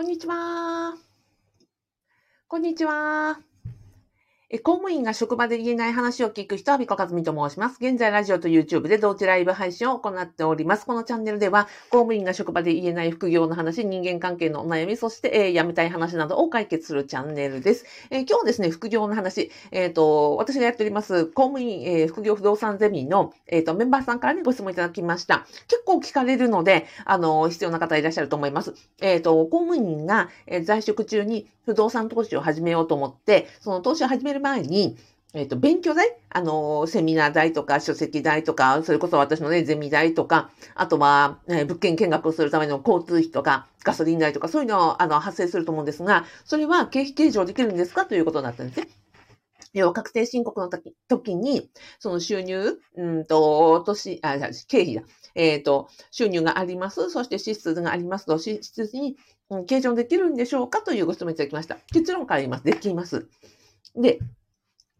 こんにちは。こんにちは。え公務員が職場で言えない話を聞く人は、ビコカズミと申します。現在、ラジオと YouTube で同時ライブ配信を行っております。このチャンネルでは、公務員が職場で言えない副業の話、人間関係のお悩み、そして、えー、辞めたい話などを解決するチャンネルです。えー、今日はですね、副業の話、えっ、ー、と、私がやっております、公務員、え副業不動産ゼミの、えっ、と、メンバーさんからね、ご質問いただきました。結構聞かれるので、あの、必要な方いらっしゃると思います。えっ、と、公務員が、え在職中に不動産投資を始めようと思って、その投資を始める前に、えっ、ー、と、勉強代？あの、セミナー代とか、書籍代とか、それこそ私のね、ゼミ代とか、あとは、えー、物件見学をするための交通費とか、ガソリン代とか、そういうのを、あの、発生すると思うんですが、それは経費計上できるんですか？ということになったんですね。要は確定申告の時時に、その収入、うんと、年、あ、経費だ。えっ、ー、と、収入があります。そして支出がありますと、支出に、うん、計上できるんでしょうか？というご質問いただきました。結論から言います。できます。で、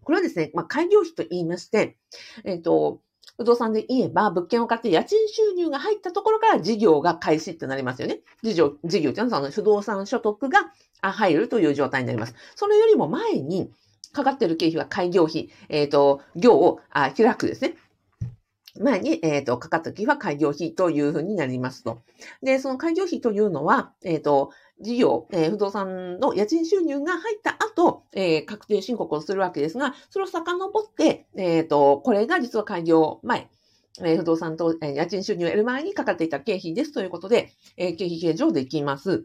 これはですね、まあ、開業費と言いまして、えっ、ー、と、不動産で言えば、物件を買って家賃収入が入ったところから事業が開始ってなりますよね。事業、事業っていうのはその不動産所得が入るという状態になります。それよりも前にかかっている経費は開業費、えっ、ー、と、業をあ開くですね。前に、えっ、ー、と、かかった時は開業費というふうになりますと。で、その開業費というのは、えっ、ー、と、事業、えー、不動産の家賃収入が入った後、えー、確定申告をするわけですが、それを遡って、え、ー、と、これが実は開業前、え不動産と、え家賃収入を得る前にかかっていた経費ですということで、え経費計上できます。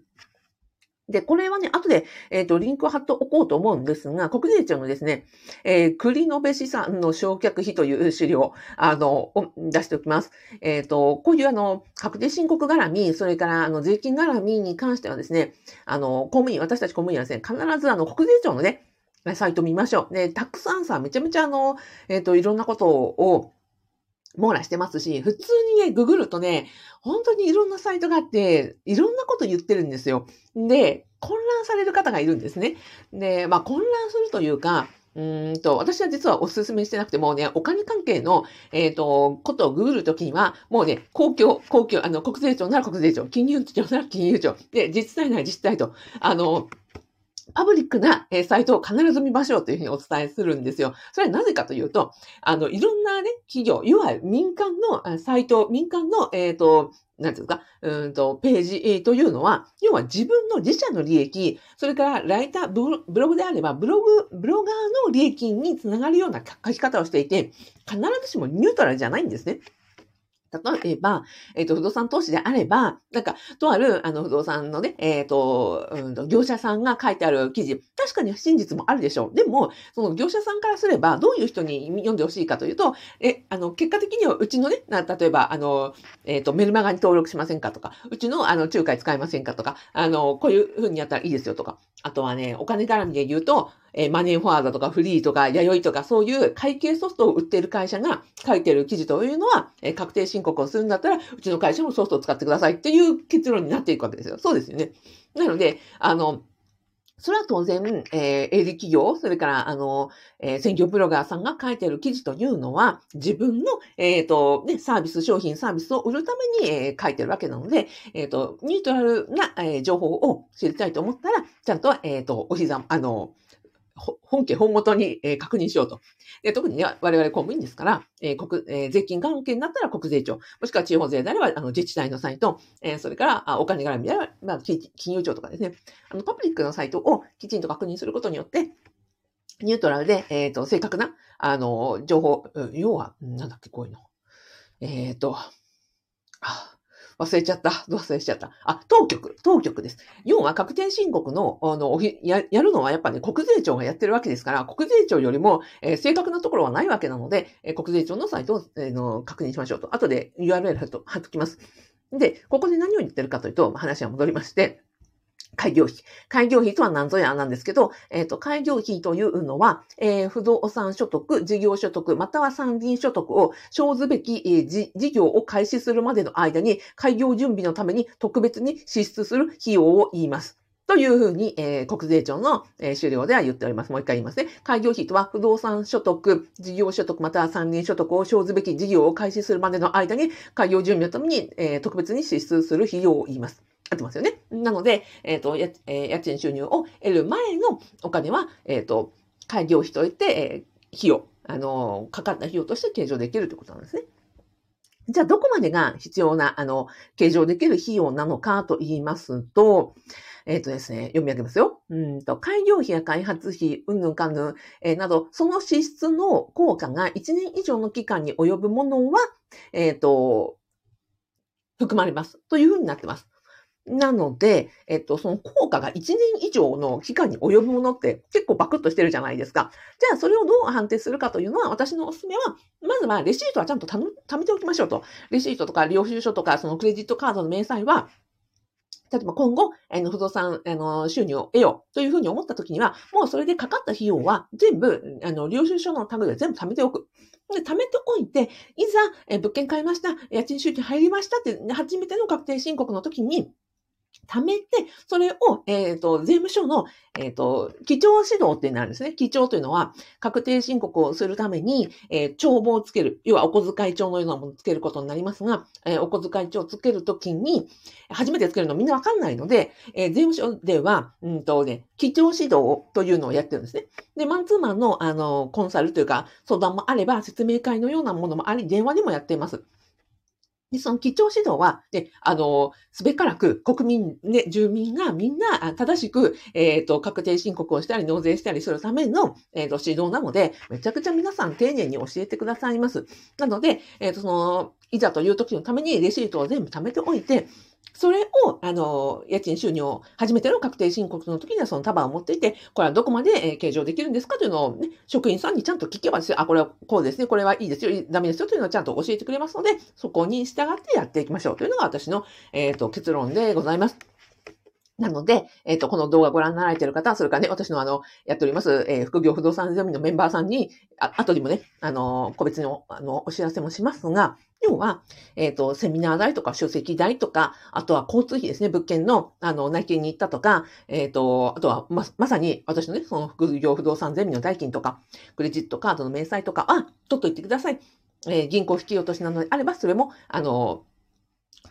で、これはね、後で、えっ、ー、と、リンクを貼っておこうと思うんですが、国税庁のですね、えー、栗延資産の償却費という資料、あの、を出しておきます。えっ、ー、と、こういうあの、確定申告絡み、それからあの、税金絡みに関してはですね、あの、公務員、私たち公務員はですね、必ずあの、国税庁のね、サイト見ましょう。で、たくさんさ、めちゃめちゃあの、えっ、と、いろんなことを、網羅してますし、普通にね、ググるとね、本当にいろんなサイトがあって、いろんなこと言ってるんですよ。で、混乱される方がいるんですね。で、まあ混乱するというか、うんと、私は実はお勧めしてなくてもね、お金関係の、えっ、ー、と、ことをググるときには、もうね、公共、公共、あの、国税庁なら国税庁、金融庁なら金融庁、で、自治体なら自治体と、あの、パブリックな、えサイトを必ず見ましょうというふうにお伝えするんですよ。それはなぜかというと、あの、いろんなね、企業、いわゆる民間のサイト、民間の、えっ、ー、と、なんていうか、うんと、ページというのは、要は自分の自社の利益、それからライター、ブログであれば、ブログ、ブロガーの利益につながるような書き方をしていて、必ずしもニュートラルじゃないんですね。例えば、えっ、ー、と、不動産投資であれば、なんか、とある、あの、不動産のね、えっ、ー、と、うんと、業者さんが書いてある記事、確かに真実もあるでしょう。でも、その業者さんからすれば、どういう人に読んでほしいかというと、え、あの、結果的にはうちのね、例えば、あの、えっ、ー、と、メルマガに登録しませんかとか、うちの、あの、仲介使いませんかとか、あの、こういう風にやったらいいですよとか、あとはね、お金絡みで言うと、えマネーフォワードとかフリーとか弥生とかそういう会計ソフトを売っている会社が書いてる記事というのは、え確定申告をするんだったら、うちの会社もソフトを使ってくださいっていう結論になっていくわけですよ。そうですよね。なので、あの、それは当然、えー、営利企業、それから、あの、えー、専業ブロガーさんが書いている記事というのは、自分の、えっ、ー、と、ね、サービス、商品、サービスを売るために、えー、書いてるわけなので、えっ、ー、と、ニュートラルな、えー、情報を知りたいと思ったら、ちゃんと、えっ、と、お膝、あの、本家本元に、え、確認しようと。で特にね、我々公務員ですから、えー国えー、税金関係になったら国税庁、もしくは地方税であればあの自治体のサイト、えー、それからあお金絡みであれば、まあ、金融庁とかですね、あのパブリックのサイトをきちんと確認することによって、ニュートラルで、えっ、ー、と、正確な、あの、情報、要は、なんだっけ、こういうの。えっ、ー、と、あ、忘れちゃった。忘れちゃった。あ、当局。当局です。要は確定申告の、あの、や、やるのはやっぱね、国税庁がやってるわけですから、国税庁よりも、えー、正確なところはないわけなので、えー、国税庁のサイトを、えー、の確認しましょうと。後で URL 貼っと貼っときます。で、ここで何を言ってるかというと、話は戻りまして、開業費。開業費とは何ぞやなんですけど、えっ、ー、と、開業費というのは、えー、不動産所得、事業所得、または参議院所得を生ずべき、えー、事業を開始するまでの間に、開業準備のために特別に支出する費用を言います。というふうに、えー、国税庁の、えー、資料では言っております。もう一回言いますね。開業費とは不動産所得、事業所得または参議院所得を生ずべき事業を開始するまでの間に開業準備のために、えー、特別に支出する費用を言います。合ってますよね。なので、えっ、ー、と、えー、家賃収入を得る前のお金は、えっ、ー、と、開業費といって、え、費用、あの、かかった費用として計上できるということなんですね。じゃあ、どこまでが必要な、あの、計上できる費用なのかと言いますと、えっ、ー、とですね、読み上げますよ。うんと、開業費や開発費、うんぬんかんぬん、えー、など、その支出の効果が1年以上の期間に及ぶものは、えっ、ー、と、含まれます。というふうになってます。なので、えっと、その効果が1年以上の期間に及ぶものって結構バクッとしてるじゃないですか。じゃあ、それをどう判定するかというのは、私のおすすめは、まずはレシートはちゃんと貯めておきましょうと。レシートとか領収書とか、そのクレジットカードの明細は、例えば今後、あの、不動産、あの、収入を得ようというふうに思った時には、もうそれでかかった費用は全部、あの、領収書のタグで全部貯めておく。で、貯めておいて、いざ、え物件買いました、家賃収入入りましたって、初めての確定申告の時に、貯めて、それを、えっ、ー、と、税務署の、えっ、ー、と、基調指導ってなるんですね。基調というのは、確定申告をするために、えー、帳簿をつける。要は、お小遣い帳のようなものをつけることになりますが、えー、お小遣い帳をつけるときに、初めてつけるのみんなわかんないので、えー、税務署では、うんとね、基調指導というのをやってるんですね。で、マンツーマンの、あの、コンサルというか、相談もあれば、説明会のようなものもあり、電話でもやっています。で、その基調指導は、ね、あの、すべからく国民、ね、住民がみんな正しく、えっ、ー、と、確定申告をしたり、納税したりするための、えっ、ー、と、指導なので、めちゃくちゃ皆さん丁寧に教えてくださいます。なので、えっ、ー、と、その、いざという時のためにレシートを全部貯めておいて、それを、あの、家賃収入を初めての確定申告の時にはその束を持っていて、これはどこまで、え計上できるんですかというのをね、職員さんにちゃんと聞けばです。よ、あ、これはこうですね、これはいいですよ、ダメですよというのをちゃんと教えてくれますので、そこに従ってやっていきましょうというのが私の、えっ、ー、と、結論でございます。なので、えっ、ー、と、この動画ご覧になられている方、それからね、私のあの、やっております、えー、副業不動産ゼミのメンバーさんに、あ後にもね、あの、個別にあの、お知らせもしますが、要は、えっ、ー、と、セミナー代とか書籍代とか、あとは交通費ですね、物件の、あの、内見に行ったとか、えっ、ー、と、あとはま、まさに私のね、その副業不動産ゼミの代金とか、クレジットカードの明細とかは、取っといてください。えー、銀行引き落としなのであれば、それも、あの、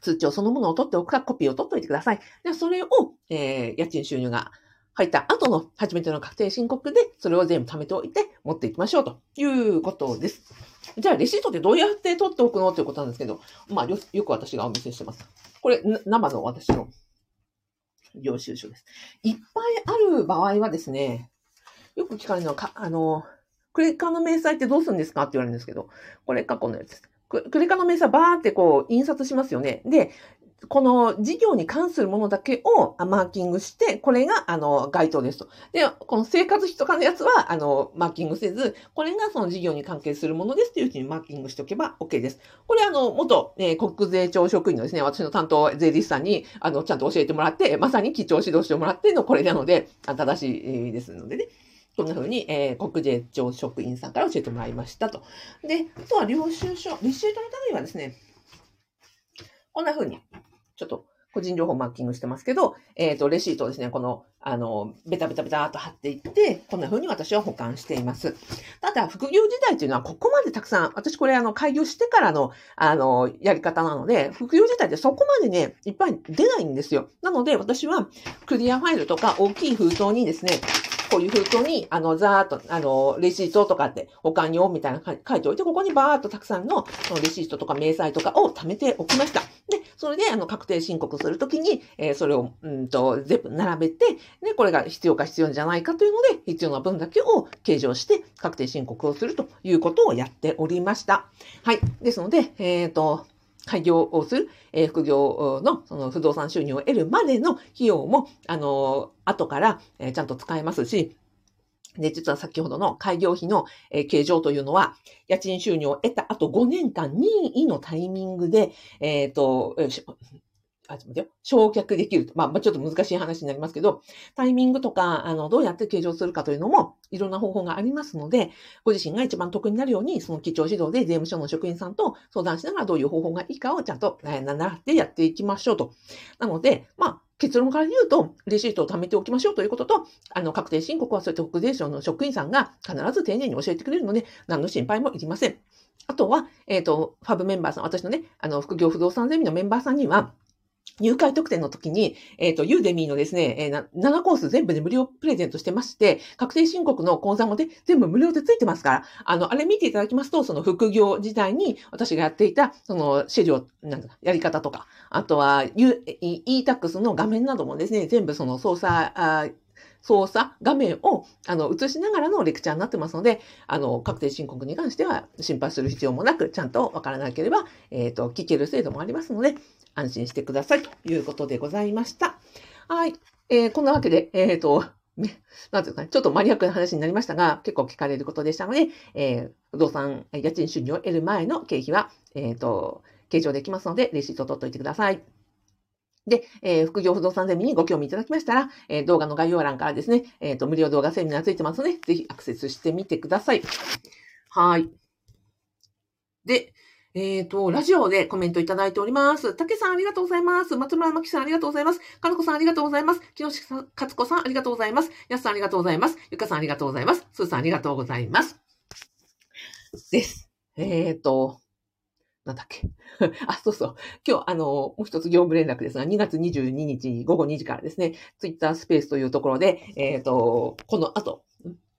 通帳そのものを取っておくか、コピーを取っておいてください。で、それを、えー、家賃収入が入った後の初めての確定申告で、それを全部貯めておいて持っていきましょうということです。じゃあ、レシートってどうやって取っておくのということなんですけど、まあ、よく私がお見せしてます。これ、生の私の領収書です。いっぱいある場合はですね、よく聞かれるのは、あの、クレカの明細ってどうするんですかって言われるんですけど、これ過去のやつです。クレカの明細バーってこう印刷しますよね。で、この事業に関するものだけをマーキングして、これが、あの、該当ですと。で、この生活費とかのやつは、あの、マーキングせず、これがその事業に関係するものですというふうにマーキングしておけば OK です。これ、あの、元、えー、国税庁職員のですね、私の担当税理士さんに、あの、ちゃんと教えてもらって、まさに基調指導してもらってのこれなので、正しいですのでね。こんな風に、えー、国税庁職員さんから教えてもらいましたと。で、あとは領収書、レシートの類はですね、こんな風に、ちょっと個人情報マーキングしてますけど、えっ、ー、と、レシートをですね、この、あの、ベタベタベタっと貼っていって、こんな風に私は保管しています。ただ、副業時代っていうのはここまでたくさん、私これあの、開業してからの、あの、やり方なので、副業時代ってそこまでね、いっぱい出ないんですよ。なので、私はクリアファイルとか大きい封筒にですね、こういう封筒に、あの、ざーっと、あの、レシートとかって保管用みたいな書いておいて、ここにバーっとたくさんの、そのレシートとか明細とかを貯めておきました。で、それで、あの、確定申告するときに、えー、それを、うんと、全部並べて、で、これが必要か必要じゃないかというので、必要な分だけを計上して、確定申告をするということをやっておりました。はい。ですので、えっ、ー、と、開業をする、えー、副業のその不動産収入を得るまでの費用も、あのー、後から、えー、ちゃんと使えますし、で、実は先ほどの開業費の、えー、計上というのは、家賃収入を得た後5年間任意のタイミングで、えっ、ー、と、あ、ちょっと待ってよ。焼却できる。ま、まあ、ちょっと難しい話になりますけど、タイミングとか、あの、どうやって計上するかというのも、いろんな方法がありますので、ご自身が一番得になるように、その基調指導で税務署の職員さんと相談しながらどういう方法がいいかをちゃんと、え、習ってやっていきましょうと。なので、まあ、結論から言うと、レシートを貯めておきましょうということと、あの、確定申告はそういった国税省の職員さんが必ず丁寧に教えてくれるので、何の心配もいりません。あとは、えっ、ー、と、ファブメンバーさん、私のね、あの、副業不動産ゼミのメンバーさんには、入会特典の時に、えっ、と、ユーデミーのですね、えー7コース全部で無料プレゼントしてまして、確定申告の講座もで全部無料でついてますから、あの、あれ見ていただきますと、その副業時代に私がやっていた、その、資料、なんだ、やり方とか、あとは、e-tax の画面などもですね、全部その操作、あ操作画面をあの映しながらのレクチャーになってますので、あの確定申告に関しては心配する必要もなく、ちゃんとわからなければ、えっ、と、聞ける制度もありますので、安心してくださいということでございました。はい。えーこんなわけで、えっ、と、ね、なんていうかね、ちょっとマニアックな話になりましたが、結構聞かれることでしたので、えー不動産、家賃収入を得る前の経費は、えっ、と、計上できますので、レシートを取っておいてください。で、えー副業不動産ゼミにご興味いただきましたら、えー動画の概要欄からですね、えっ、と、無料動画セミナーついてますので、ぜひアクセスしてみてください。はい。で、えっ、と、ラジオでコメントいただいております。たけさんありがとうございます。松村真希さんありがとうございます。かなこさんありがとうございます。木下さん、かつこさんありがとうございます。やすさんありがとうございます。ゆかさんありがとうございます。すーさんありがとうございます。です。えっ、と、なんだっけ。あ、そうそう。今日、あの、もう一つ業務連絡ですが、2月22日午後2時からですね、ツイッタースペースというところで、えっ、と、この後、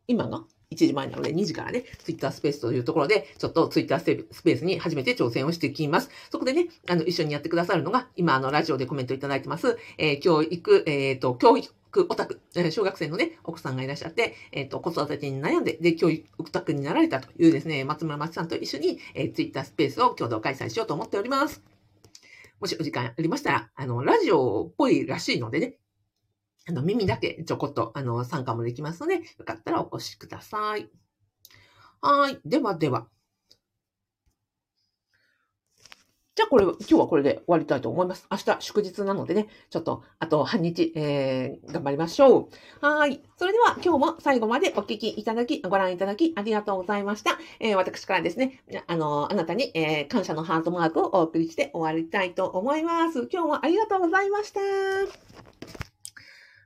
今が1時前なので2時からね、ツイッタースペースというところで、ちょっとツイッタースペースに初めて挑戦をしていきます。そこでね、あの、一緒にやってくださるのが、今、あの、ラジオでコメントいただいてます、えー教育、えっ、と、教育オタク、小学生のね、奥さんがいらっしゃって、えっ、と、子育てに悩んで、で、教育オタクになられたというですね、松村松さんと一緒に、えー、ツイッタースペースを共同開催しようと思っております。もしお時間ありましたら、あの、ラジオっぽいらしいのでね、あの、耳だけちょこっと、あの、参加もできますので、よかったらお越しください。はい。ではでは。じゃあこれ、今日はこれで終わりたいと思います。明日祝日なのでね、ちょっと、あと半日、えー、頑張りましょう。はい。それでは今日も最後までお聞きいただき、ご覧いただきありがとうございました。えー、私からですね、あの、あなたに、えー、感謝のハートマークをお送りして終わりたいと思います。今日もありがとうございました。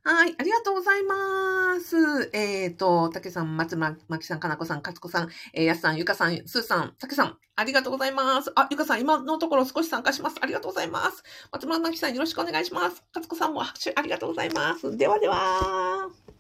はい、ありがとうございます。えっ、と、たけさん、松村まきさん、かなこさん、かつこさん、えー、やすさん、ゆかさん、すーさん、たけさん、ありがとうございます。あ、ゆかさん、今のところ少し参加します。ありがとうございます。松村まきさん、よろしくお願いします。かつこさんも拍手ありがとうございます。ではでは。